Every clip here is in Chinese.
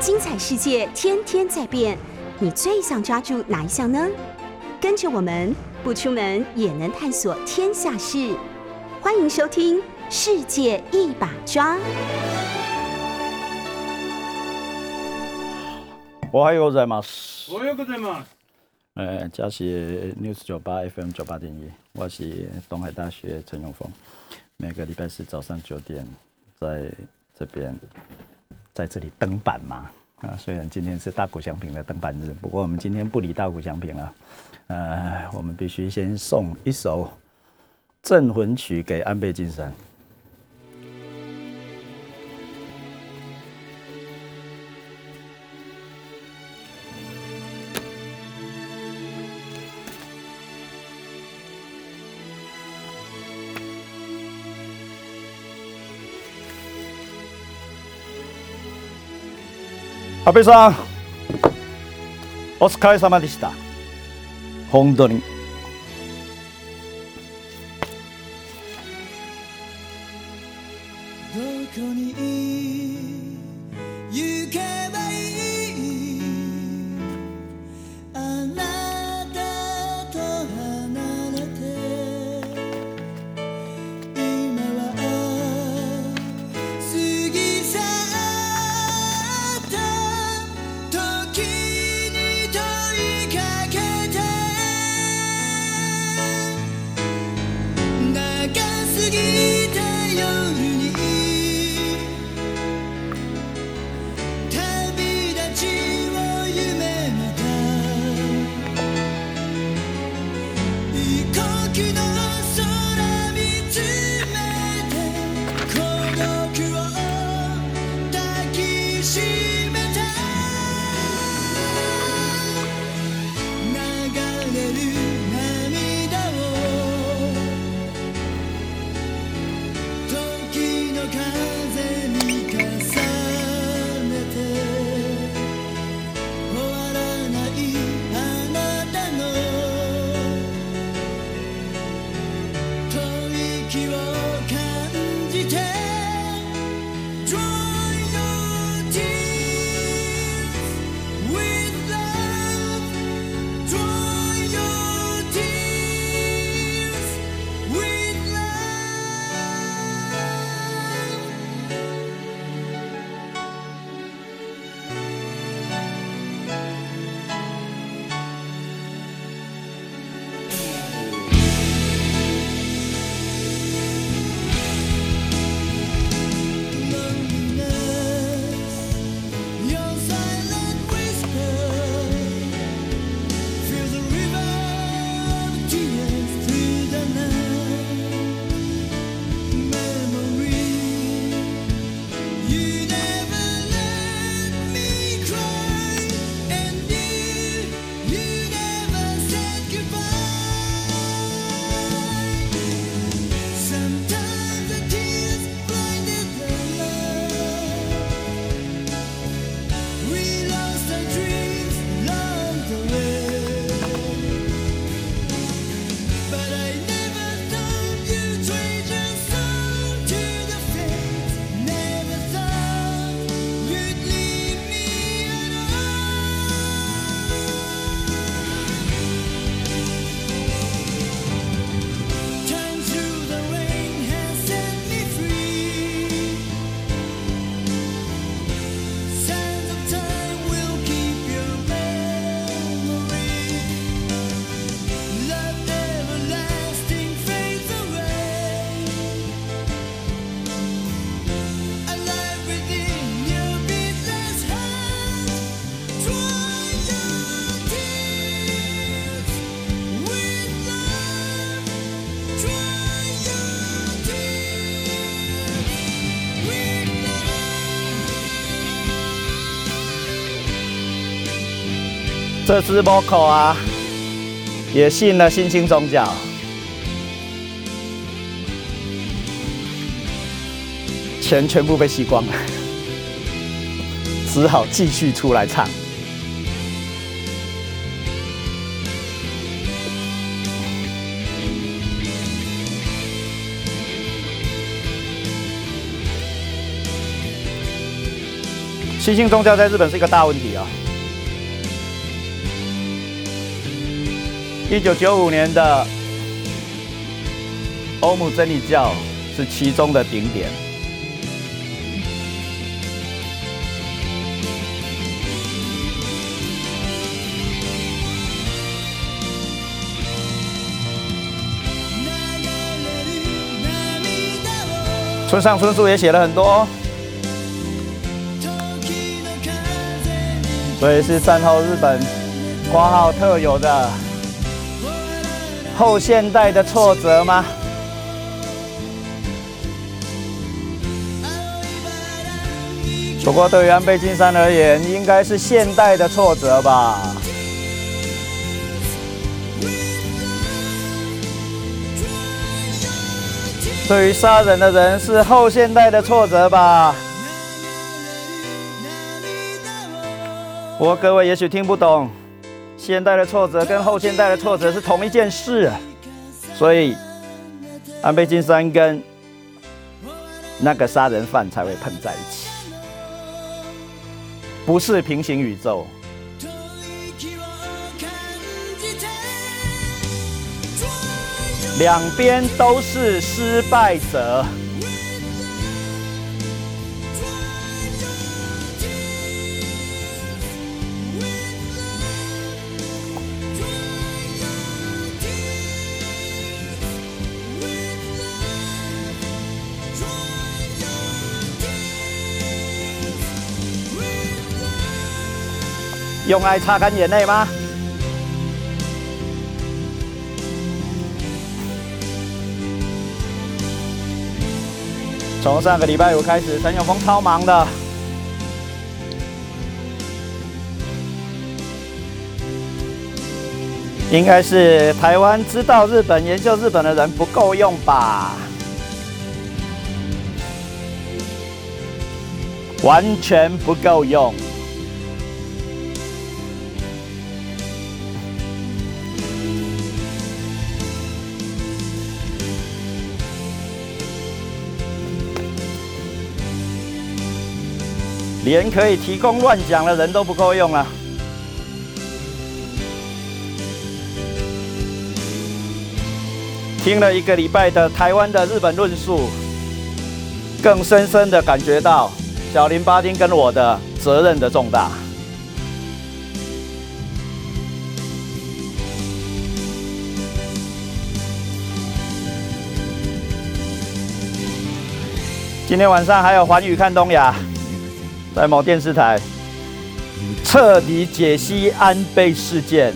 精彩世界天天在变，你最想抓住哪一项呢？跟着我们不出门也能探索天下事，欢迎收听《世界一把抓》。おはようございます。おはようございます。呃，这是 News 九八 FM 九八点一，我是东海大学陈永峰。每个礼拜四早上九点，在这边， 在这里登板嘛。啊，虽然今天是大谷祥平的登板日，不过我们今天不理大谷祥平了。呃，我们必须先送一首镇魂曲给安倍晋三。安倍さん、お疲れ様でした。本当に。这只 Moco 啊，也信了新兴宗教，钱全部被吸光了，只好继续出来唱。新兴宗教在日本是一个大问题啊。一九九五年的欧姆真理教是其中的顶点。村上春树也写了很多，所以是战后日本挂号特有的后现代的挫折吗？不过对于安倍晋三而言，应该是现代的挫折吧。对于杀人的人是后现代的挫折吧？不过各位也许听不懂，现代的挫折跟后现代的挫折是同一件事，所以安倍晋三跟那个杀人犯才会碰在一起，不是平行宇宙。两边都是失败者。用爱擦干眼泪吗？从上个礼拜五开始，陈永峰超忙的，应该是台湾知道日本、研究日本的人不够用吧？完全不够用。连可以提供乱讲的人都不够用了。听了一个礼拜的台湾的日本论述，更深深的感觉到小林巴丁跟我的责任的重大。今天晚上还有环宇看东亚。在某电视台彻底解析安倍事件。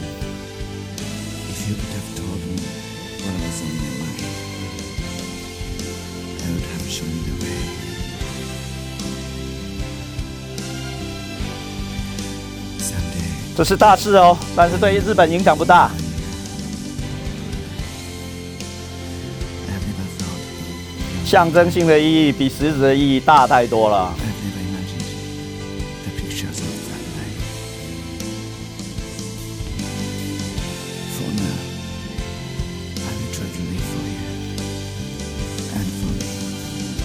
这是大事哦，但是对于日本影响不大。象征性的意义比实质的意义大太多了。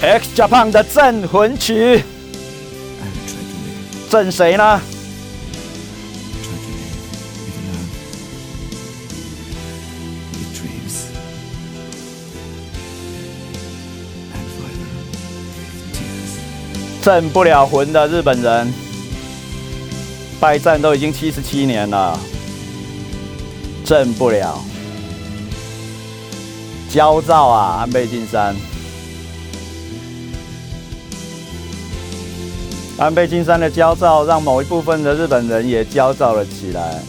X Japan 的镇魂曲，镇谁呢？镇不了魂的日本人，败战都已经七十七年了，镇不了，焦躁啊，安倍晋三。安倍晋三的焦躁，让某一部分的日本人也焦躁了起来。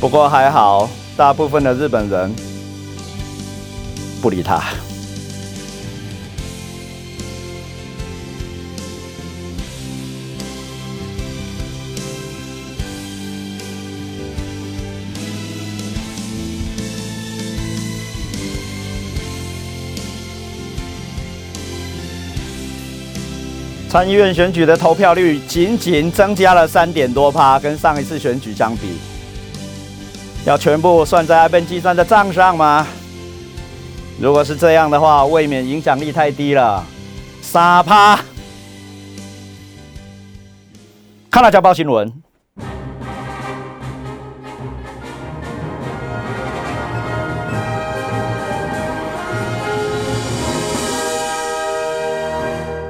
不过还好，大部分的日本人不理他。参议院选举的投票率仅仅增加了三点多趴，跟上一次选举相比，要全部算在安倍计算的账上吗？如果是这样的话，未免影响力太低了，傻趴。看了家报新闻。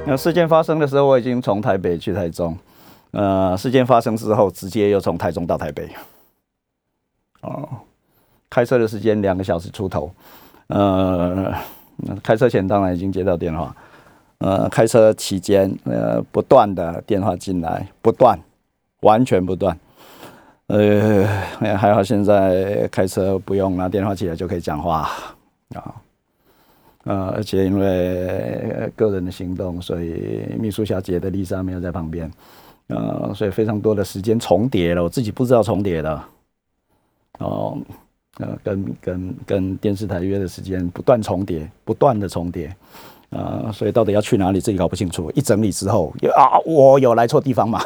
那事件发生的时候，我已经从台北去台中。呃，事件发生之后，直接又从台中到台北。哦，开车的时间两个小时出头。呃，开车前当然已经接到电话。呃，开车期间，呃，不断的电话进来，不断，完全不断。呃，还好现在开车不用拿电话起来就可以讲话啊。呃，而且因为个人的行动，所以秘书小姐的丽莎没有在旁边，呃，所以非常多的时间重叠了，我自己不知道重叠的。哦，呃，跟跟跟电视台约的时间不断重叠，不断的重叠，呃，所以到底要去哪里自己搞不清楚。一整理之后，啊，我有来错地方吗？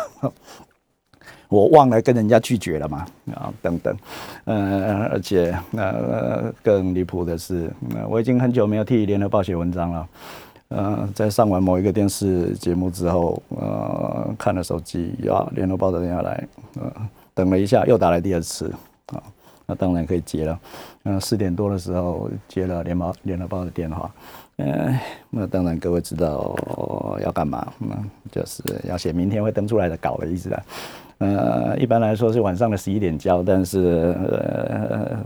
我忘了跟人家拒绝了嘛，啊，等等，呃，而且那呃更离谱的是，我已经很久没有替联合报写文章了，呃，在上完某一个电视节目之后，呃，看了手机，呀，联合报的电话来，呃，等了一下，又打来第二次，啊，那当然可以接了，嗯，四点多的时候接了联报联合报的电话，呃，那当然各位知道要干嘛，那就是要写明天会登出来的稿的意思了。呃，一般来说是晚上的十一点交，但是呃，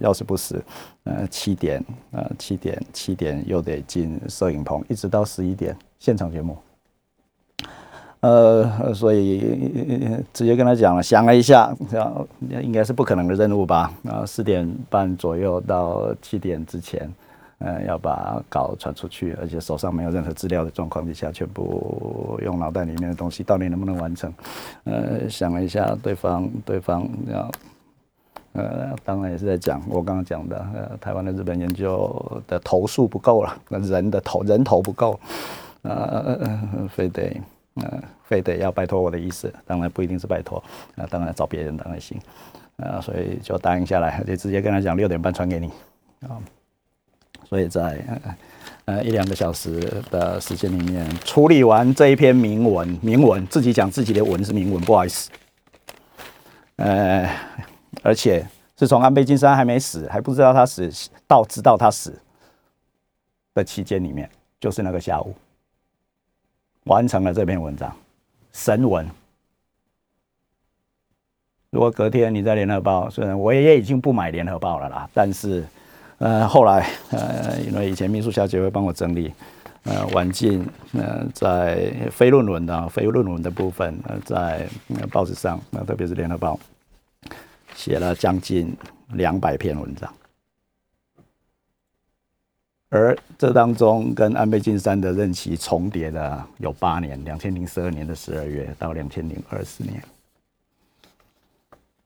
要是不死，呃，七点，呃，七点，七点又得进摄影棚，一直到十一点现场节目。呃，所以直接跟他讲了，想了一下，应该是不可能的任务吧？啊，四点半左右到七点之前。呃，要把稿传出去，而且手上没有任何资料的状况之下，全部用脑袋里面的东西，到底能不能完成？呃，想了一下，对方对方要，呃，当然也是在讲我刚刚讲的，呃，台湾的日本研究的头数不够了，那人的头人头不够，呃，非得呃，非得要拜托我的意思，当然不一定是拜托，那当然找别人当然行，啊，所以就答应下来，就直接跟他讲六点半传给你，啊。所以在呃一两个小时的时间里面处理完这一篇铭文，铭文自己讲自己的文是铭文，不好意思。呃，而且是从安倍晋三还没死，还不知道他死，到知道他死的期间里面，就是那个下午完成了这篇文章，神文。如果隔天你在联合报，虽然我也已经不买联合报了啦，但是。呃，后来呃，因为以前秘书小姐会帮我整理，呃，晚进呃，在非论文的非论文的部分，呃，在报纸上，那特别是联合报，写了将近两百篇文章，而这当中跟安倍晋三的任期重叠的有八年，两千零十二年的十二月到两千零二十年，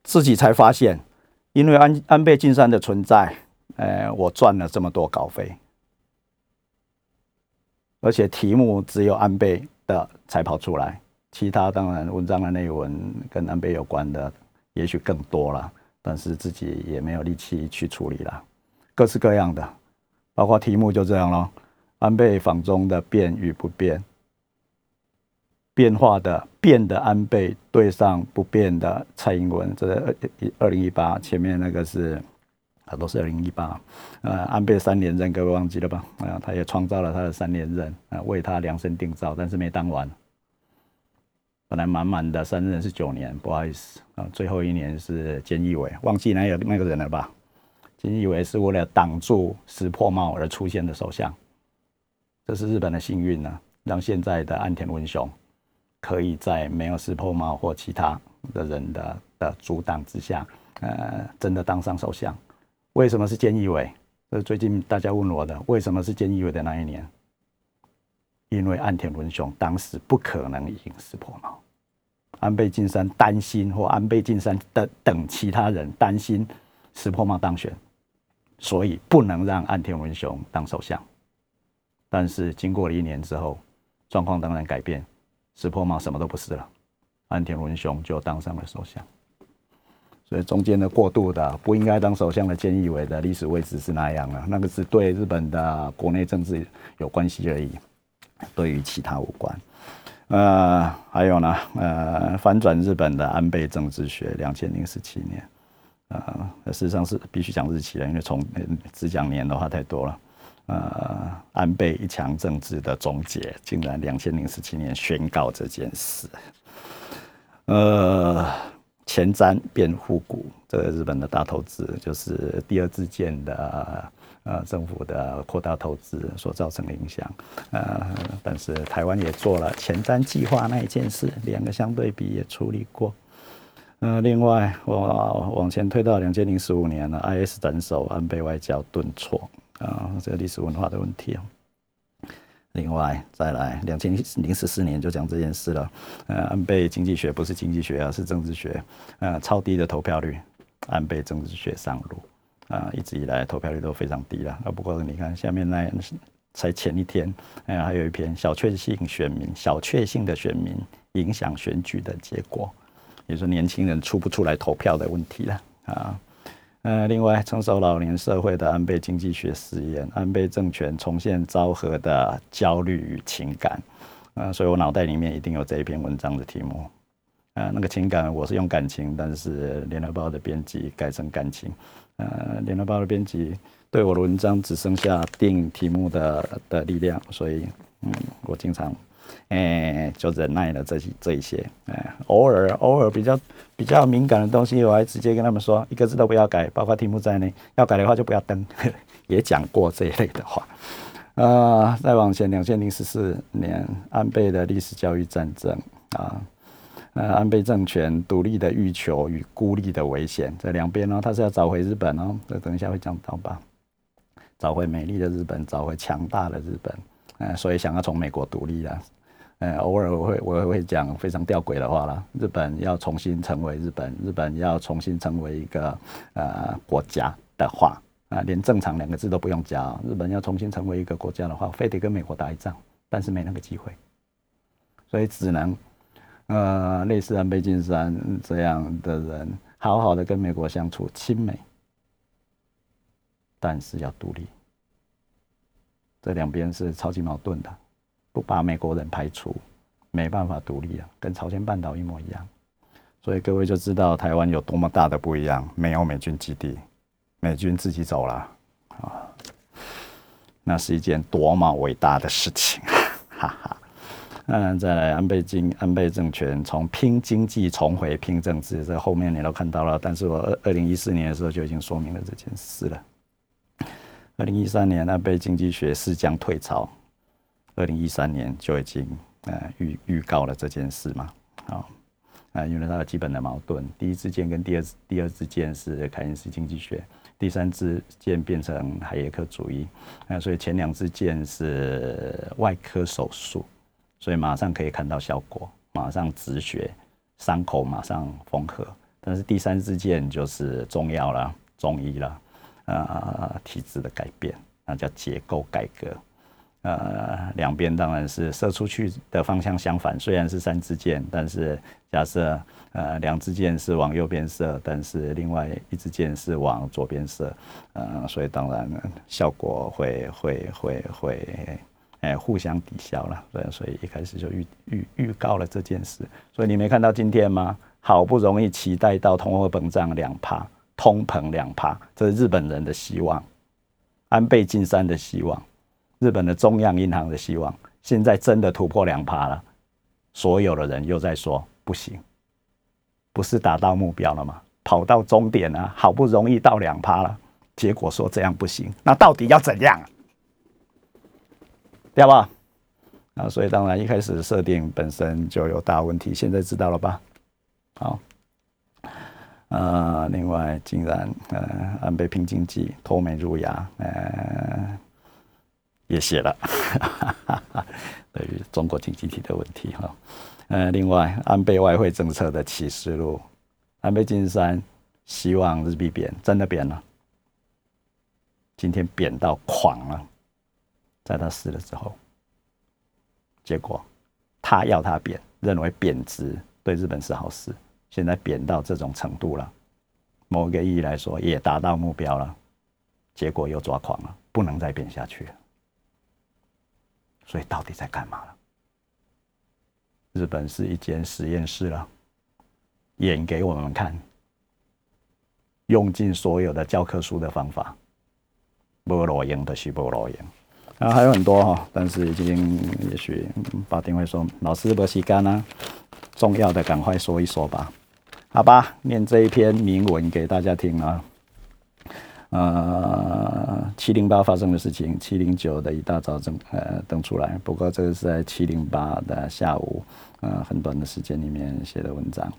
自己才发现，因为安安倍晋三的存在。呃，我赚了这么多稿费，而且题目只有安倍的才跑出来，其他当然文章的内文跟安倍有关的也许更多了，但是自己也没有力气去处理了，各式各样的，包括题目就这样咯，安倍访中的变与不变，变化的变的安倍对上不变的蔡英文，这二二零一八前面那个是。他都是二零一八，呃，安倍三连任，各位忘记了吧？啊，他也创造了他的三连任，啊，为他量身定造，但是没当完。本来满满的三任是九年，不好意思啊，最后一年是菅义伟，忘记那有那个人了吧？菅义伟是为了挡住石破茂而出现的首相，这是日本的幸运呢，让现在的岸田文雄可以在没有石破茂或其他的人的的阻挡之下，呃，真的当上首相。为什么是菅义伟？这是最近大家问我的。为什么是菅义伟的那一年？因为岸田文雄当时不可能赢石破茂，安倍晋三担心，或安倍晋三的等其他人担心石破茂当选，所以不能让岸田文雄当首相。但是经过了一年之后，状况当然改变，石破茂什么都不是了，岸田文雄就当上了首相。所以中间的过渡的不应该当首相的菅义伟的历史位置是那样的，那个是对日本的国内政治有关系而已，对于其他无关。呃，还有呢，呃，反转日本的安倍政治学，两千零十七年，呃，事实上是必须讲日期了，因为从只讲年的话太多了。呃，安倍一强政治的终结，竟然两千零十七年宣告这件事。呃，前瞻变护股，这个日本的大投资，就是第二次建的呃政府的扩大投资所造成的影响。呃，但是台湾也做了前瞻计划那一件事，两个相对比也处理过。呃，另外我往前推到两千零十五年了，IS 斩首，安倍外交顿挫。啊，这个历史文化的问题啊。另外再来，两千零十四年就讲这件事了。呃，安倍经济学不是经济学啊，是政治学。呃，超低的投票率，安倍政治学上路。啊，一直以来投票率都非常低了。啊，不过你看下面那才前一天，哎，还有一篇小确幸选民，小确幸的选民影响选举的结果，也是年轻人出不出来投票的问题了啊。呃，另外，成熟老年社会的安倍经济学实验，安倍政权重现昭和的焦虑与情感，呃，所以我脑袋里面一定有这一篇文章的题目，呃，那个情感我是用感情，但是联合报的编辑改成感情，呃，联合报的编辑对我的文章只剩下定题目的的力量，所以，嗯，我经常。哎，就忍耐了这些这一些，哎，偶尔偶尔比较比较敏感的东西，我还直接跟他们说，一个字都不要改，包括题目在内，要改的话就不要登，也讲过这一类的话。呃，再往前，两千零十四年，安倍的历史教育战争啊，呃，安倍政权独立的欲求与孤立的危险，这两边呢，他是要找回日本哦，这等一下会讲到吧，找回美丽的日本，找回强大的日本，呃，所以想要从美国独立啊。呃，偶尔我会我会讲非常吊诡的话了。日本要重新成为日本，日本要重新成为一个呃国家的话，啊，连正常两个字都不用加。日本要重新成为一个国家的话，非得跟美国打一仗，但是没那个机会，所以只能呃类似安倍晋三这样的人，好好的跟美国相处，亲美，但是要独立。这两边是超级矛盾的。不把美国人排除，没办法独立啊，跟朝鲜半岛一模一样。所以各位就知道台湾有多么大的不一样。没有美军基地，美军自己走了啊，那是一件多么伟大的事情，哈哈。嗯，再来安倍经安倍政权从拼经济重回拼政治，这后面你都看到了。但是我二二零一四年的时候就已经说明了这件事了。二零一三年安倍经济学是将退潮。二零一三年就已经呃预预告了这件事嘛，好啊，因为它的基本的矛盾，第一支箭跟第二第二支箭是凯恩斯经济学，第三支箭变成海耶克主义，啊，所以前两支箭是外科手术，所以马上可以看到效果，马上止血，伤口马上缝合，但是第三支箭就是中药了，中医了，啊，体质的改变，那叫结构改革。呃，两边当然是射出去的方向相反，虽然是三支箭，但是假设呃两支箭是往右边射，但是另外一支箭是往左边射，呃，所以当然效果会会会会哎互相抵消了，对，所以一开始就预预预告了这件事，所以你没看到今天吗？好不容易期待到通货膨胀两趴，通膨两趴，这是日本人的希望，安倍晋三的希望。日本的中央银行的希望，现在真的突破两趴了，所有的人又在说不行，不是达到目标了吗？跑到终点了，好不容易到两趴了，结果说这样不行，那到底要怎样？对吧？啊，所以当然一开始设定本身就有大问题，现在知道了吧？好，呃，另外竟然呃安倍平经济脱美入牙，呃。也写了，对于中国经济体的问题哈，呃，另外安倍外汇政策的启示录，安倍晋三希望日币贬，真的贬了，今天贬到狂了，在他死了之后，结果他要他贬，认为贬值对日本是好事，现在贬到这种程度了，某个意义来说也达到目标了，结果又抓狂了，不能再贬下去了。所以到底在干嘛了？日本是一间实验室了，演给我们看，用尽所有的教科书的方法，不裸赢的是不裸赢。啊，还有很多哈，但是已经也许巴丁会说，老师不洗干啊，重要的赶快说一说吧，好吧，念这一篇铭文给大家听啊。呃，七零八发生的事情，七零九的一大早登呃登出来。不过这个是在七零八的下午，呃，很短的时间里面写的文章，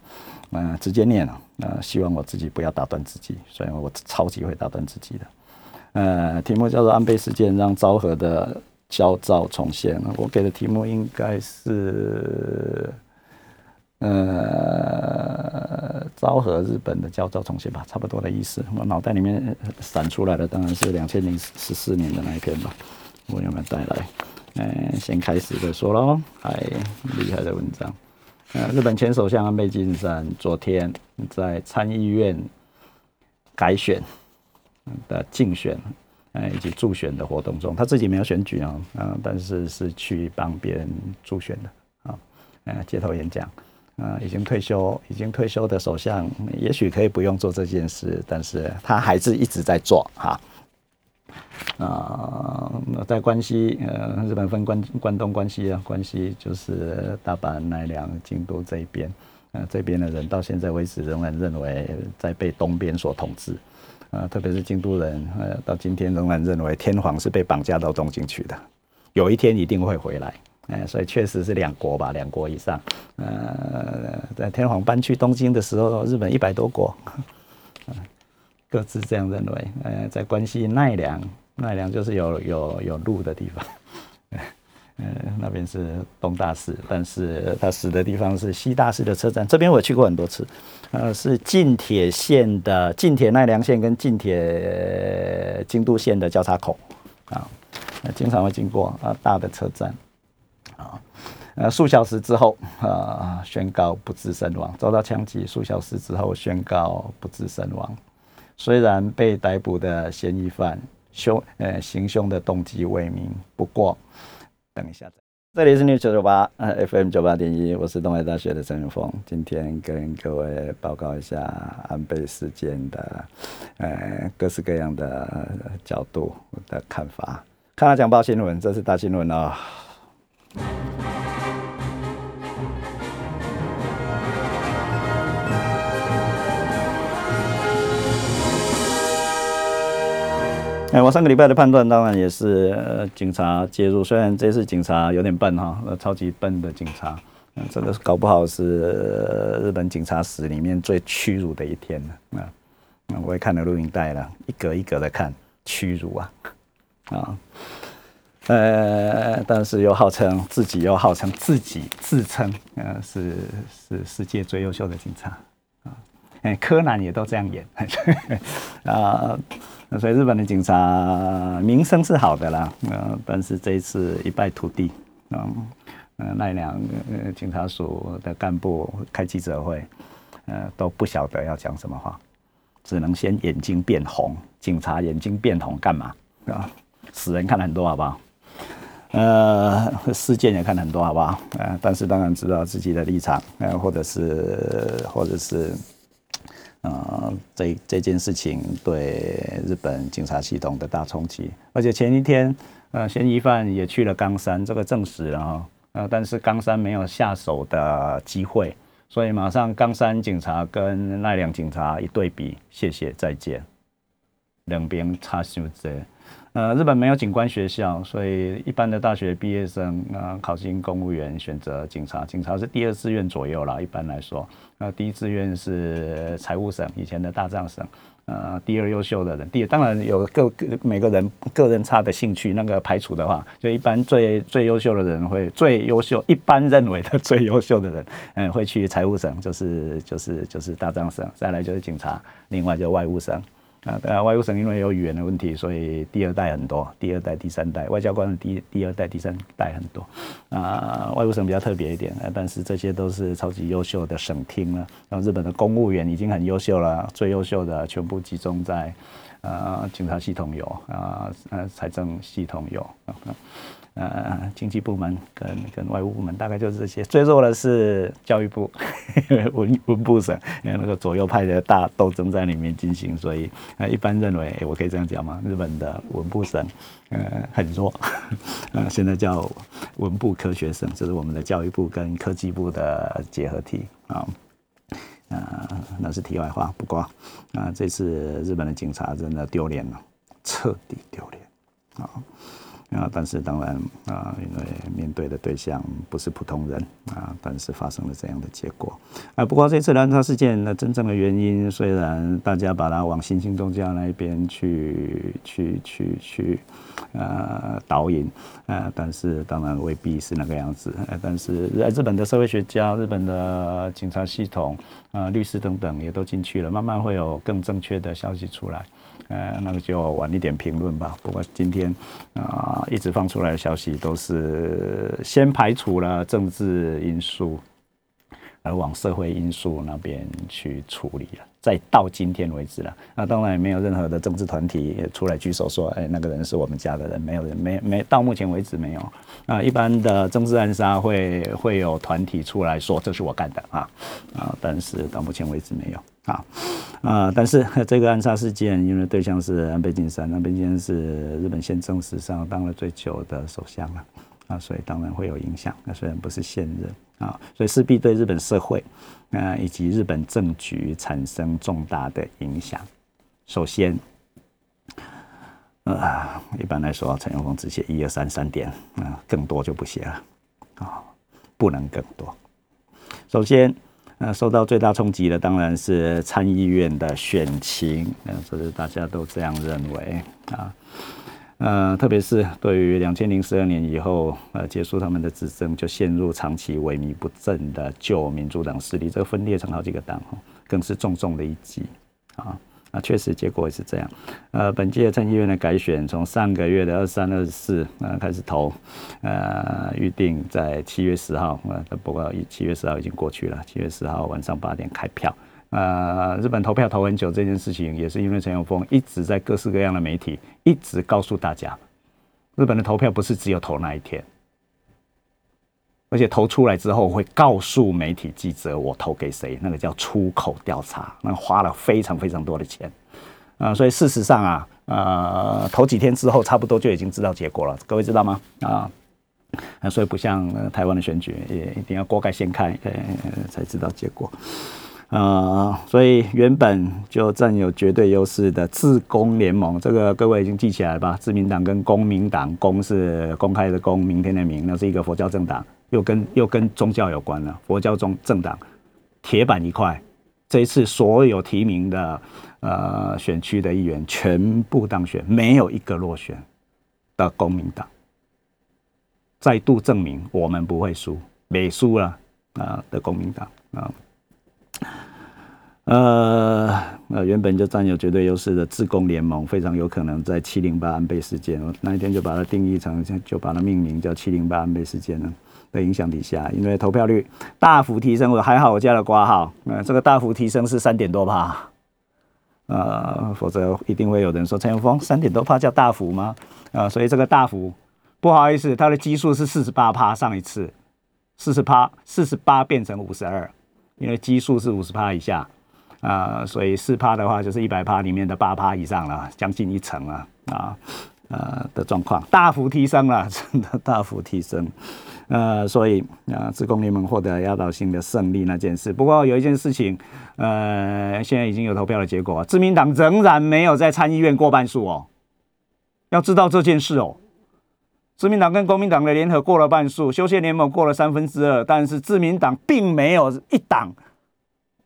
呃，直接念了。呃，希望我自己不要打断自己，所以我超级会打断自己的。呃，题目叫做安倍事件让昭和的焦躁重现。我给的题目应该是。呃，昭和日本的焦躁重现吧，差不多的意思。我脑袋里面闪出来的当然是两千零十四年的那一篇吧。我有没有带来？嗯，先开始的说喽，还厉害的文章。呃，日本前首相安倍晋三昨天在参议院改选的竞选，呃，以及助选的活动中，他自己没有选举啊，嗯，但是是去帮别人助选的啊，呃，街头演讲。啊，已经退休，已经退休的首相，也许可以不用做这件事，但是他还是一直在做哈。啊，在关西，呃，日本分关关东、关西啊，关西就是大阪、奈良、京都这一边，呃，这边的人到现在为止仍然认为在被东边所统治，啊，特别是京都人，呃，到今天仍然认为天皇是被绑架到东京去的，有一天一定会回来。哎，所以确实是两国吧，两国以上。呃，在天皇搬去东京的时候，日本一百多国，各自这样认为。呃，在关西奈良，奈良就是有有有路的地方。呃，那边是东大寺，但是他死的地方是西大寺的车站。这边我去过很多次，呃，是近铁线的近铁奈良线跟近铁京都线的交叉口啊，经常会经过啊大的车站。啊，呃，数小时之后啊，宣告不治身亡，遭到枪击。数小时之后宣告不治身亡。虽然被逮捕的嫌疑犯凶呃行凶的动机未明，不过等一下，这里是 News 九九八呃 FM 九八点一，我是东海大学的陈永峰，今天跟各位报告一下安倍事件的呃各式各样的角度的看法。看他讲报新闻，这是大新闻哦。哎，我上个礼拜的判断当然也是警察介入，虽然这次警察有点笨哈，超级笨的警察，嗯，这个搞不好是日本警察史里面最屈辱的一天了啊！我也看了录影带了，一格一格的看，屈辱啊啊！呃，但是又号称自己又号称自己自称，呃，是是世界最优秀的警察啊！哎，柯南也都这样演 啊，所以日本的警察名声是好的啦，呃，但是这一次一败涂地，嗯，呃，奈良警察署的干部开记者会，呃，都不晓得要讲什么话，只能先眼睛变红，警察眼睛变红干嘛啊？死人看了很多好不好？呃，事件也看很多，好不好？呃，但是当然知道自己的立场，呃，或者是，或者是，呃，这这件事情对日本警察系统的大冲击。而且前一天，呃，嫌疑犯也去了冈山，这个证实了哈。呃，但是冈山没有下手的机会，所以马上冈山警察跟奈良警察一对比，谢谢再见，两边差修这。呃，日本没有警官学校，所以一般的大学毕业生啊，考进公务员，选择警察。警察是第二志愿左右啦，一般来说。那第一志愿是财务省，以前的大藏省。呃，第二优秀的人，第二当然有个个每个人个人差的兴趣，那个排除的话，就一般最最优秀的人会最优秀，一般认为的 最优秀的人，嗯，会去财务省，就是就是就是大藏省，再来就是警察，另外就外务省。啊，对啊，外务省因为有语言的问题，所以第二代很多，第二代、第三代外交官的第第二代、第三代很多。啊，外务省比较特别一点，但是这些都是超级优秀的省厅了。然后日本的公务员已经很优秀了，最优秀的全部集中在呃，警察系统有啊，呃，财政系统有，呃，呃经济部门跟跟外务部门大概就是这些。最弱的是教育部，文文部省，因为那个左右派的大斗争在里面进行，所以呃，一般认为，我可以这样讲吗？日本的文部省呃很弱，呃，现在叫文部科学省，这是我们的教育部跟科技部的结合体啊。啊，那是题外话。不过啊，这次日本的警察真的丢脸了，彻底丢脸啊！啊，但是当然啊，因为面对的对象不是普通人啊，但是发生了这样的结果啊。不过这次兰沙事件的真正的原因，虽然大家把它往新兴宗教那一边去去去去呃导引啊，但是当然未必是那个样子。但是日本的社会学家、日本的警察系统啊、律师等等也都进去了，慢慢会有更正确的消息出来。呃，那个就晚一点评论吧。不过今天啊，一直放出来的消息都是先排除了政治因素，而往社会因素那边去处理了。再到今天为止了，那当然也没有任何的政治团体出来举手说，哎，那个人是我们家的人，没有人，没没到目前为止没有。啊，一般的政治暗杀会会有团体出来说这是我干的啊啊，但是到目前为止没有啊啊，但是 这个暗杀事件，因为对象是安倍晋三，安倍晋三是日本宪政史上当了最久的首相了啊，所以当然会有影响。那虽然不是现任啊，所以势必对日本社会。啊，以及日本政局产生重大的影响。首先，呃，一般来说，陈永峰只写一二三三点，啊，更多就不写了，啊，不能更多。首先，呃，受到最大冲击的当然是参议院的选情，嗯，这是大家都这样认为啊。呃，特别是对于两千零十二年以后，呃，结束他们的执政，就陷入长期萎靡不振的旧民主党势力，这个分裂成好几个党，更是重重的一击啊！啊，确实结果也是这样。呃，本届参议院的改选，从上个月的二三、二四呃开始投，呃，预定在七月十号，呃，不过七月十号已经过去了，七月十号晚上八点开票。呃，日本投票投很久这件事情，也是因为陈永峰一直在各式各样的媒体一直告诉大家，日本的投票不是只有投那一天，而且投出来之后会告诉媒体记者我投给谁，那个叫出口调查，那花了非常非常多的钱啊，所以事实上啊，呃，投几天之后差不多就已经知道结果了，各位知道吗？啊，所以不像台湾的选举，也一定要锅盖掀开，呃，才知道结果。呃，所以原本就占有绝对优势的自公联盟，这个各位已经记起来吧？自民党跟公民党，公是公开的公，明天的明，那是一个佛教政党，又跟又跟宗教有关了。佛教中政党，铁板一块。这一次所有提名的呃选区的议员全部当选，没有一个落选的公民党，再度证明我们不会输，没输了啊的公民党啊。呃，原本就占有绝对优势的自公联盟，非常有可能在七零八安倍事件那一天就把它定义成，就把它命名叫七零八安倍事件呢的影响底下，因为投票率大幅提升，我还好我加了挂号，呃，这个大幅提升是三点多帕，呃，否则一定会有人说陈永峰三点多帕叫大幅吗？啊，所以这个大幅不好意思，它的基数是四十八帕，上一次四十八四十八变成五十二。因为基数是五十趴以下，啊，所以四趴的话就是一百趴里面的八趴以上了，将近一成了，啊，呃的状况大幅提升了，真的大幅提升，呃，所以啊，自公联盟获得压倒性的胜利那件事。不过有一件事情，呃，现在已经有投票的结果，自民党仍然没有在参议院过半数哦，要知道这件事哦。自民党跟国民党的联合过了半数，修宪联盟过了三分之二，但是自民党并没有一党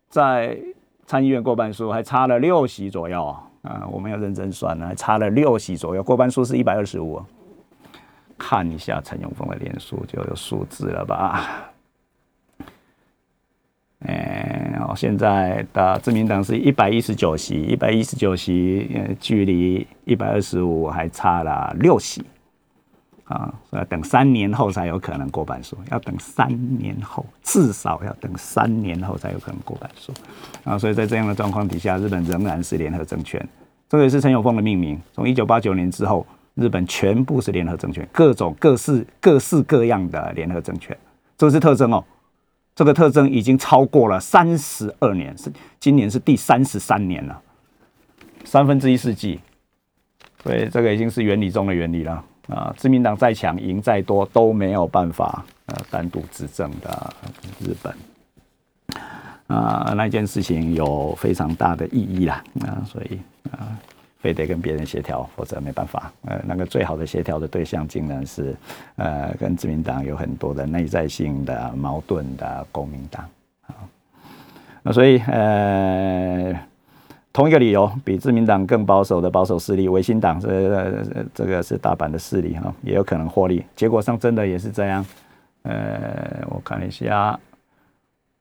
在参议院过半数，还差了六席左右啊！我们要认真算呢，还差了六席左右，过半数是一百二十五。看一下陈永峰的连数就有数字了吧？哎，现在的自民党是一百一十九席，一百一十九席，距离一百二十五还差了六席。啊，要等三年后才有可能过半数，要等三年后，至少要等三年后才有可能过半数。啊，所以在这样的状况底下，日本仍然是联合政权，这个也是陈永丰的命名。从一九八九年之后，日本全部是联合政权，各种各式各式各样的联合政权，这是特征哦。这个特征已经超过了三十二年，是今年是第三十三年了，三分之一世纪。所以这个已经是原理中的原理了啊！自民党再强，赢再多都没有办法呃单独执政的日本啊，那件事情有非常大的意义啦啊，所以啊。非得跟别人协调，否则没办法。呃，那个最好的协调的对象，竟然是呃，跟自民党有很多的内在性的矛盾的国民党啊。那所以呃，同一个理由，比自民党更保守的保守势力维新党，这这个是大阪的势力哈，也有可能获利。结果上真的也是这样。呃，我看一下，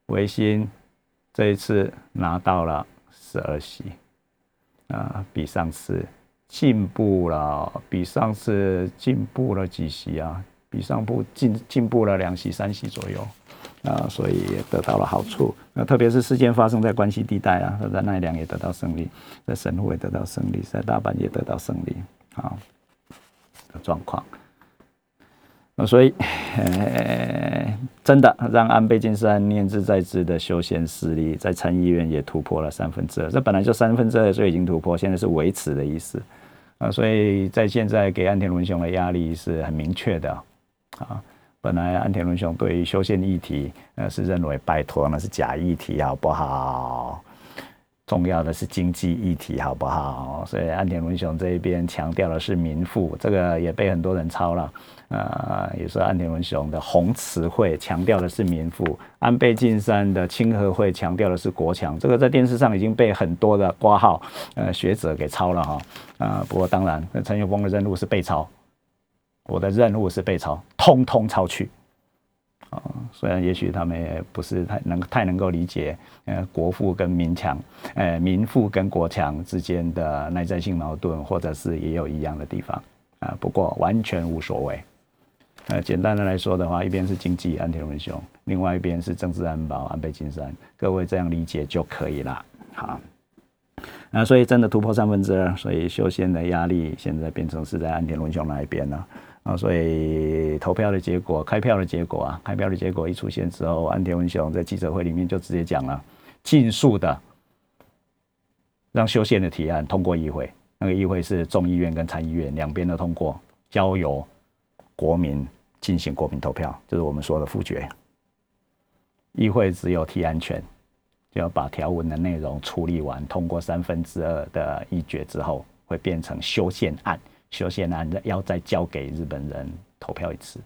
维新这一次拿到了十二席。啊，比上次进步了，比上次进步了几席啊？比上步进进步了两席、三席左右啊，所以也得到了好处。那特别是事件发生在关西地带啊，在奈良也得到胜利，在神户也得到胜利，在大阪也得到胜利啊的状况。那所以，真的让安倍晋三念兹在兹的修宪势力在参议院也突破了三分之二，这本来就三分之二，所以已经突破，现在是维持的意思啊。所以在现在给安田文雄的压力是很明确的啊。本来安田文雄对于修宪议题，呃，是认为拜托那是假议题，好不好？重要的是经济议题，好不好？所以安田文雄这一边强调的是民富，这个也被很多人抄了。啊，也是安田文雄的红词汇强调的是民富，安倍晋三的清和会强调的是国强，这个在电视上已经被很多的挂号呃学者给抄了哈啊，不过当然陈友峰的任务是被抄，我的任务是被抄，通通抄去啊，虽然也许他们也不是太能太能够理解呃国富跟民强，呃民富跟国强之间的内在性矛盾，或者是也有一样的地方啊，不过完全无所谓。呃，简单的来说的话，一边是经济安田文雄，另外一边是政治安保安倍晋三，各位这样理解就可以了。好，那所以真的突破三分之二，所以修宪的压力现在变成是在安田文雄那一边了。啊，所以投票的结果，开票的结果啊，开票的结果一出现之后，安田文雄在记者会里面就直接讲了，尽速的让修宪的提案通过议会，那个议会是众议院跟参议院两边的通过，交由国民。进行国民投票，就是我们说的复决。议会只有提案权，就要把条文的内容处理完，通过三分之二的议决之后，会变成修宪案。修宪案要再交给日本人投票一次，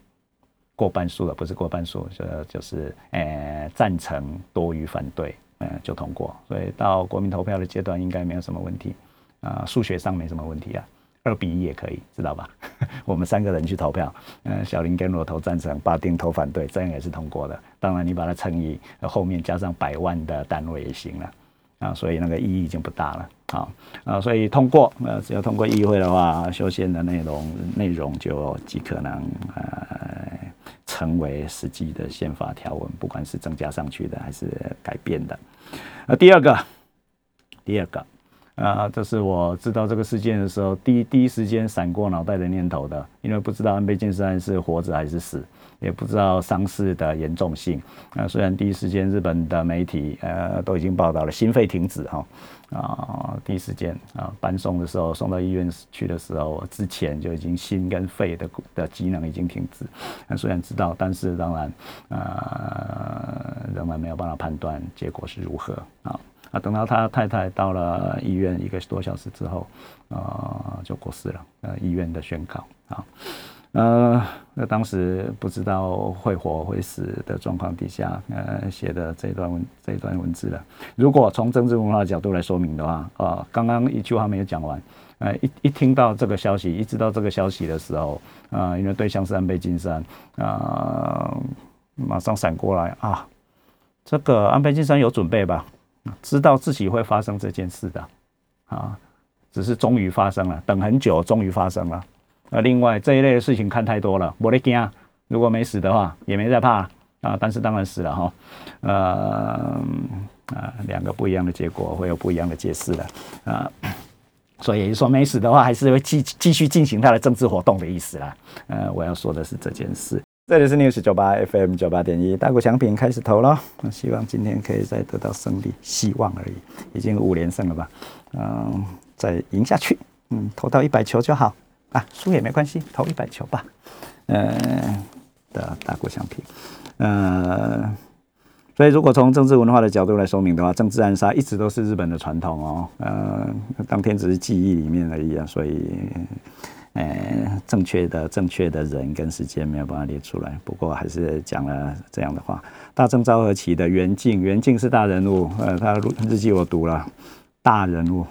过半数了，不是过半数，就就是呃赞成多于反对，嗯就通过。所以到国民投票的阶段，应该没有什么问题啊，数学上没什么问题啊。二比一也可以，知道吧？我们三个人去投票，嗯，小林跟我投赞成，巴丁投反对，这样也是通过的。当然，你把它乘以后面加上百万的单位也行了啊，所以那个意义已经不大了。好啊，所以通过，呃，只要通过议会的话，修宪的内容内容就极可能呃成为实际的宪法条文，不管是增加上去的还是改变的。那第二个，第二个。啊，这是我知道这个事件的时候，第一第一时间闪过脑袋的念头的，因为不知道安倍晋三是活着还是死，也不知道伤势的严重性。啊，虽然第一时间日本的媒体呃都已经报道了心肺停止哈，啊，第一时间啊搬送的时候送到医院去的时候，之前就已经心跟肺的的机能已经停止。那虽然知道，但是当然啊仍然没有办法判断结果是如何啊。啊，等到他太太到了医院一个多小时之后，啊，就过世了。呃，医院的宣告啊，呃，那当时不知道会活会死的状况底下，呃，写的这段文这段文字了。如果从政治文化角度来说明的话，啊，刚刚一句话没有讲完，呃，一一听到这个消息，一知道这个消息的时候，啊，因为对象是安倍晋三，啊，马上闪过来啊，这个安倍晋三有准备吧？知道自己会发生这件事的，啊，只是终于发生了，等很久，终于发生了。呃，另外这一类的事情看太多了，我的惊，如果没死的话，也没在怕啊。但是当然死了哈，呃，啊，两个不一样的结果会有不一样的解释的啊。所以说没死的话，还是会继继续进行他的政治活动的意思啦。呃，我要说的是这件事。这里是 News 九八 FM 九八点一，大股强品开始投了，希望今天可以再得到胜利，希望而已，已经五连胜了吧？嗯，再赢下去，嗯，投到一百球就好啊，输也没关系，投一百球吧。呃的大股强品，呃。所以，如果从政治文化的角度来说明的话，政治暗杀一直都是日本的传统哦。呃，当天只是记忆里面而已啊，所以，呃，正确的正确的人跟时间没有办法列出来。不过还是讲了这样的话：大正昭和期的袁敬，袁敬是大人物，呃，他日记我读了，大人物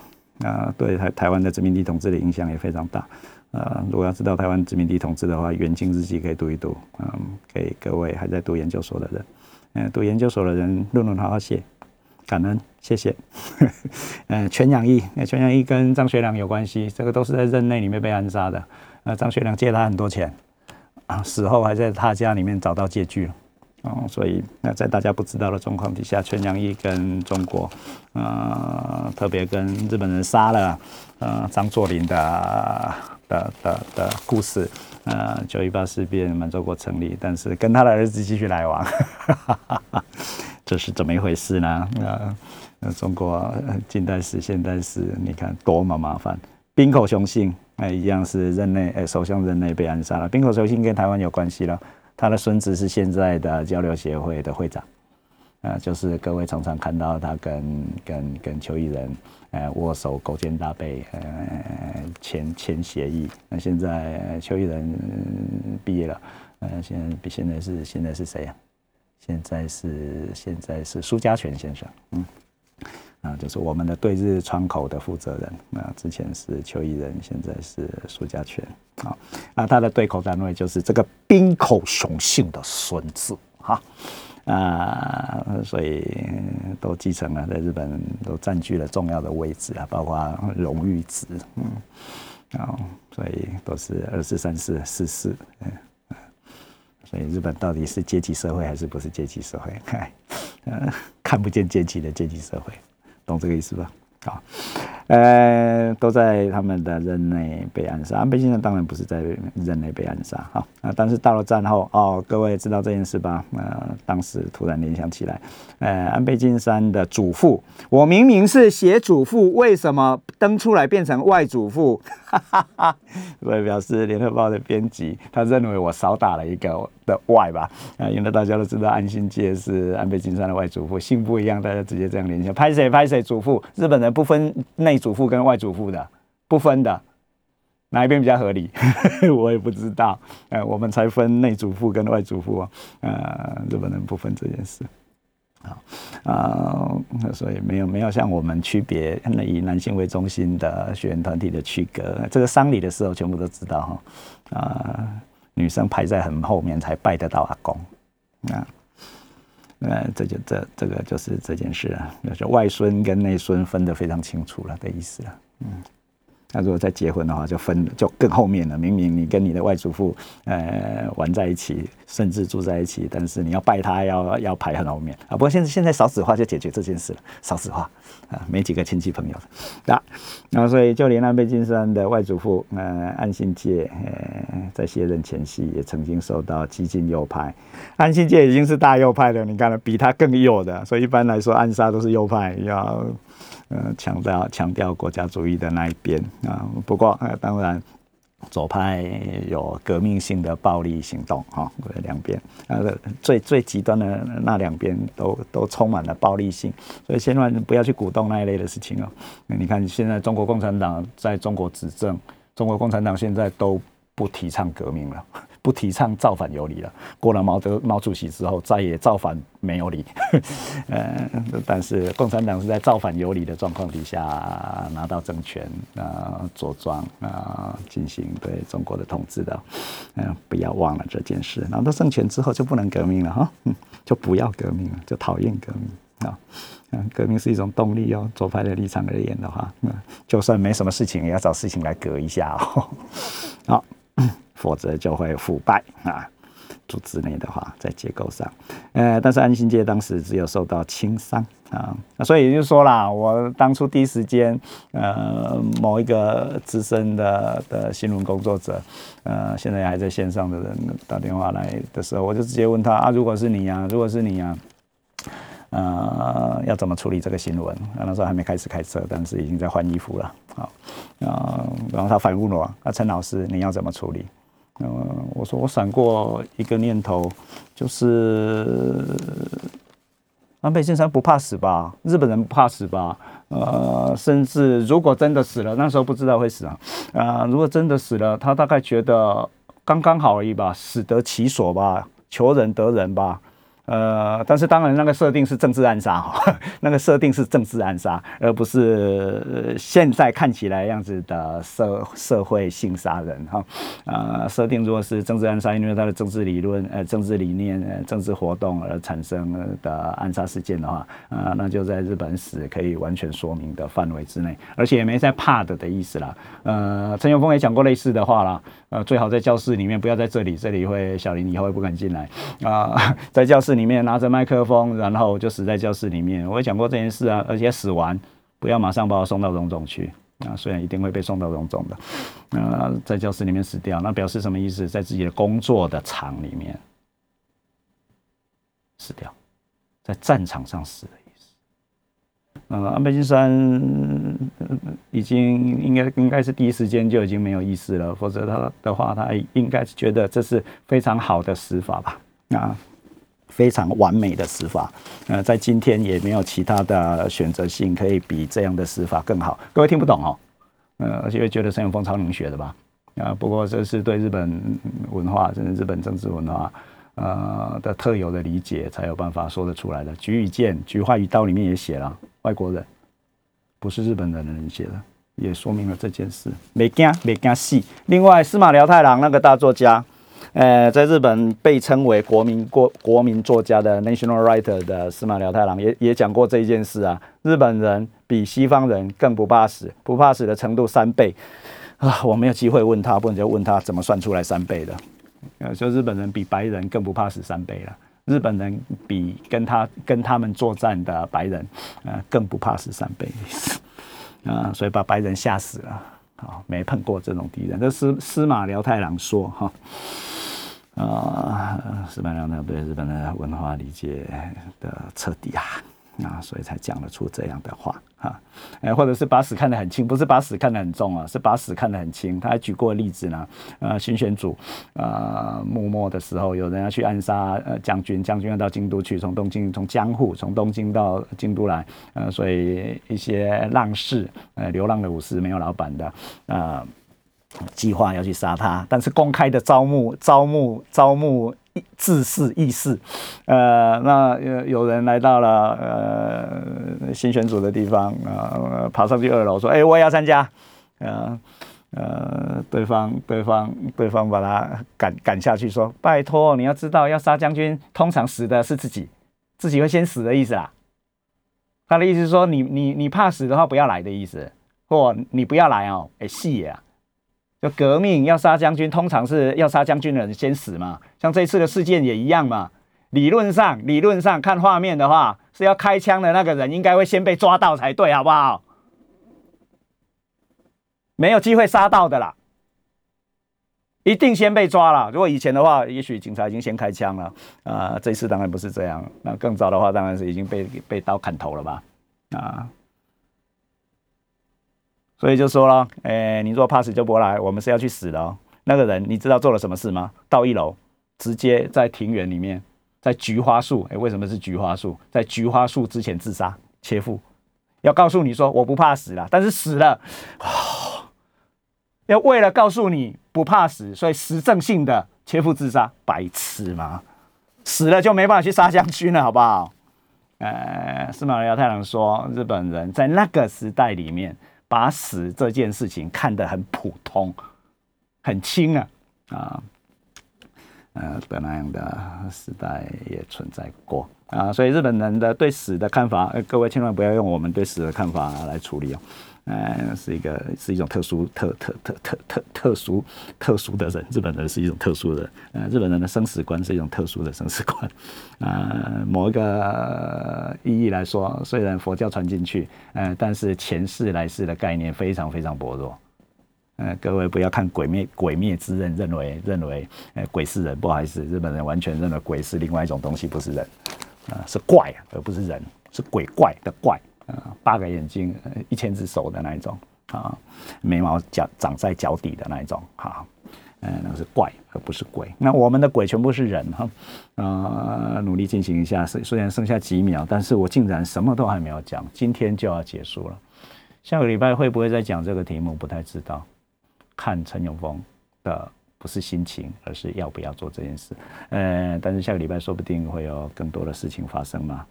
啊，对台台湾的殖民地统治的影响也非常大。呃，如果要知道台湾殖民地统治的话，袁敬日记可以读一读，嗯，给各位还在读研究所的人。嗯，读研究所的人，论文好好写，感恩，谢谢。嗯，全养义，全养义跟张学良有关系，这个都是在任内里面被暗杀的。呃，张学良借他很多钱，啊，死后还在他家里面找到借据了。哦，所以那在大家不知道的状况底下，全阳义跟中国，呃，特别跟日本人杀了，呃，张作霖的的的的故事。呃，九一八事变，满洲国成立，但是跟他的儿子继续来往，这是怎么一回事呢？呃，中国近代史、现代史，你看多么麻烦。冰口雄信，哎，一样是任内，哎，首相任内被暗杀了。冰口雄信跟台湾有关系了，他的孙子是现在的交流协会的会长。啊，就是各位常常看到他跟跟跟邱毅人，握手勾肩搭背，呃，签签协议。那现在邱毅人毕业了，呃，现在现在是现在是谁呀？现在是现在是苏家全先生，嗯，啊，就是我们的对日窗口的负责人。那之前是邱毅人，现在是苏家全。啊，那他的对口单位就是这个冰口雄性的孙子，哈。啊，啊所以都继承了，在日本都占据了重要的位置啊，包括荣誉值，嗯，啊，所以都是二四三四四四，嗯，所以日本到底是阶级社会还是不是阶级社会？看，看不见阶级的阶级社会，懂这个意思吧？好。呃，都在他们的任内被暗杀。安倍晋三当然不是在任内被暗杀，哈啊！但是到了战后，哦，各位知道这件事吧？呃，当时突然联想起来，呃，安倍晋三的祖父，我明明是写祖父，为什么登出来变成外祖父？哈哈哈！所以表示联合报的编辑，他认为我少打了一个。的外吧，啊，因为大家都知道安信介是安倍晋三的外祖父，姓不一样，大家直接这样联想。拍谁拍谁祖父，日本人不分内祖父跟外祖父的，不分的，哪一边比较合理？我也不知道。呃，我们才分内祖父跟外祖父啊，呃，日本人不分这件事。好啊，所以没有没有像我们区别以男性为中心的学员团体的区隔，这个丧礼的时候全部都知道哈啊。女生排在很后面才拜得到阿公，啊，那这就这这个就是这件事啊，就是外孙跟内孙分得非常清楚了的意思了，嗯。那如果再结婚的话，就分就更后面了。明明你跟你的外祖父呃玩在一起，甚至住在一起，但是你要拜他要要排很后面啊。不过现在现在少子化就解决这件事了，少子化啊，没几个亲戚朋友的啊。然后所以就连安倍晋三的外祖父呃安信介呃在卸任前夕也曾经受到激进右派，安信介已经是大右派了，你看了比他更右的，所以一般来说暗杀都是右派要。呃，强调强调国家主义的那一边啊，不过，当然左派有革命性的暴力行动哈，两边呃最最极端的那两边都都充满了暴力性，所以千万不要去鼓动那一类的事情哦。你看现在中国共产党在中国执政，中国共产党现在都不提倡革命了。不提倡造反有理了。过了毛泽毛主席之后，再也造反没有理。呃，但是共产党是在造反有理的状况底下拿到政权啊，坐庄啊，进行对中国的统治的。嗯，不要忘了这件事。拿到政权之后就不能革命了哈，就不要革命了，就讨厌革命啊。嗯，革命是一种动力哦。左派的立场而言的话，嗯，就算没什么事情，也要找事情来革一下哦。好。否则就会腐败啊！组织内的话，在结构上，呃，但是安心街当时只有受到轻伤啊，所以就说啦，我当初第一时间，呃，某一个资深的的新闻工作者，呃，现在还在线上的人打电话来的时候，我就直接问他啊，如果是你呀，如果是你呀。呃，要怎么处理这个新闻？那时候还没开始开车，但是已经在换衣服了。好，啊，然后他反问我：“啊，陈老师，你要怎么处理？”嗯，我说我闪过一个念头，就是安倍晋三不怕死吧？日本人不怕死吧？呃，甚至如果真的死了，那时候不知道会死啊。啊，如果真的死了，他大概觉得刚刚好而已吧，死得其所吧，求仁得仁吧。呃，但是当然，那个设定是政治暗杀哈，那个设定是政治暗杀，而不是现在看起来样子的社社会性杀人哈。呃，设定如果是政治暗杀，因为他的政治理论、呃政治理念、呃政治活动而产生的暗杀事件的话，啊，那就在日本史可以完全说明的范围之内，而且也没在怕的的意思啦。呃，陈永峰也讲过类似的话啦，呃，最好在教室里面，不要在这里，这里会小林以后会不敢进来啊，在教室。里面拿着麦克风，然后就死在教室里面。我也讲过这件事啊，而且死完不要马上把我送到荣总去啊，虽然一定会被送到荣总的，呃，在教室里面死掉，那表示什么意思？在自己的工作的场里面死掉，在战场上死的意思。呃，安倍晋三已经应该应该是第一时间就已经没有意识了，否则他的话，他应该是觉得这是非常好的死法吧？啊。非常完美的死法，呃，在今天也没有其他的选择性可以比这样的死法更好。各位听不懂哦，呃，而且觉得沈永峰超能学的吧？啊，不过这是对日本文化，甚至日本政治文化，呃的特有的理解，才有办法说得出来的。菊与剑，菊花与刀里面也写了，外国人不是日本人的人写的，也说明了这件事。没惊，没惊戏。另外，司马辽太郎那个大作家。呃，在日本被称为国民国国民作家的 national writer 的司马辽太郎也也讲过这一件事啊。日本人比西方人更不怕死，不怕死的程度三倍啊！我没有机会问他，不然就问他怎么算出来三倍的。呃，就日本人比白人更不怕死三倍了。日本人比跟他跟他们作战的白人，呃，更不怕死三倍 啊！所以把白人吓死了啊！没碰过这种敌人，这司司马辽太郎说哈。啊，司马辽太郎对日本的文化理解的彻底啊，啊，所以才讲得出这样的话啊，哎，或者是把屎看得很轻，不是把屎看得很重啊，是把屎看得很轻。他还举过例子呢，呃，新选组啊，幕末的时候有人要去暗杀呃将军，将军要到京都去，从东京从江户从东京到京都来，呃，所以一些浪士呃流浪的武士没有老板的啊。计划要去杀他，但是公开的招募、招募、招募自士义士，呃，那有有人来到了呃新选组的地方啊，爬上去二楼说：“哎，我也要参加。”呃呃，对方对方对方把他赶赶下去说：“拜托，你要知道，要杀将军，通常死的是自己，自己会先死的意思啦。”他的意思是说：“你你你怕死的话，不要来的意思，或你不要来哦，哎，戏啊。”就革命要杀将军，通常是要杀将军的人先死嘛。像这次的事件也一样嘛。理论上，理论上看画面的话，是要开枪的那个人应该会先被抓到才对，好不好？没有机会杀到的啦，一定先被抓了。如果以前的话，也许警察已经先开枪了啊。这次当然不是这样，那更早的话，当然是已经被被刀砍头了吧？啊。所以就说了，哎，你若怕死就不来，我们是要去死的哦。那个人你知道做了什么事吗？到一楼，直接在庭园里面，在菊花树，哎，为什么是菊花树？在菊花树之前自杀切腹，要告诉你说我不怕死了，但是死了，要为了告诉你不怕死，所以实证性的切腹自杀，白痴吗？死了就没办法去杀将军了，好不好？呃，司马辽太郎说，日本人在那个时代里面。把死这件事情看得很普通、很轻啊啊，呃，的那样的时代也存在过啊，所以日本人的对死的看法，各位千万不要用我们对死的看法来处理哦。呃，是一个是一种特殊特特特特特特殊特殊的人，日本人是一种特殊的，呃，日本人的生死观是一种特殊的生死观，呃，某一个意义来说，虽然佛教传进去，呃，但是前世来世的概念非常非常薄弱。呃，各位不要看《鬼灭》《鬼灭之刃》，认为认为，呃，鬼是人，不好意思，日本人完全认为鬼是另外一种东西，不是人，啊、是怪，而不是人，是鬼怪的怪，呃、八个眼睛，一千只手的那一种，啊，眉毛脚长在脚底的那一种，哈、嗯，那是怪，而不是鬼。那我们的鬼全部是人哈，呃，努力进行一下。虽虽然剩下几秒，但是我竟然什么都还没有讲，今天就要结束了。下个礼拜会不会再讲这个题目？不太知道。看陈永峰的不是心情，而是要不要做这件事。呃，但是下个礼拜说不定会有更多的事情发生嘛。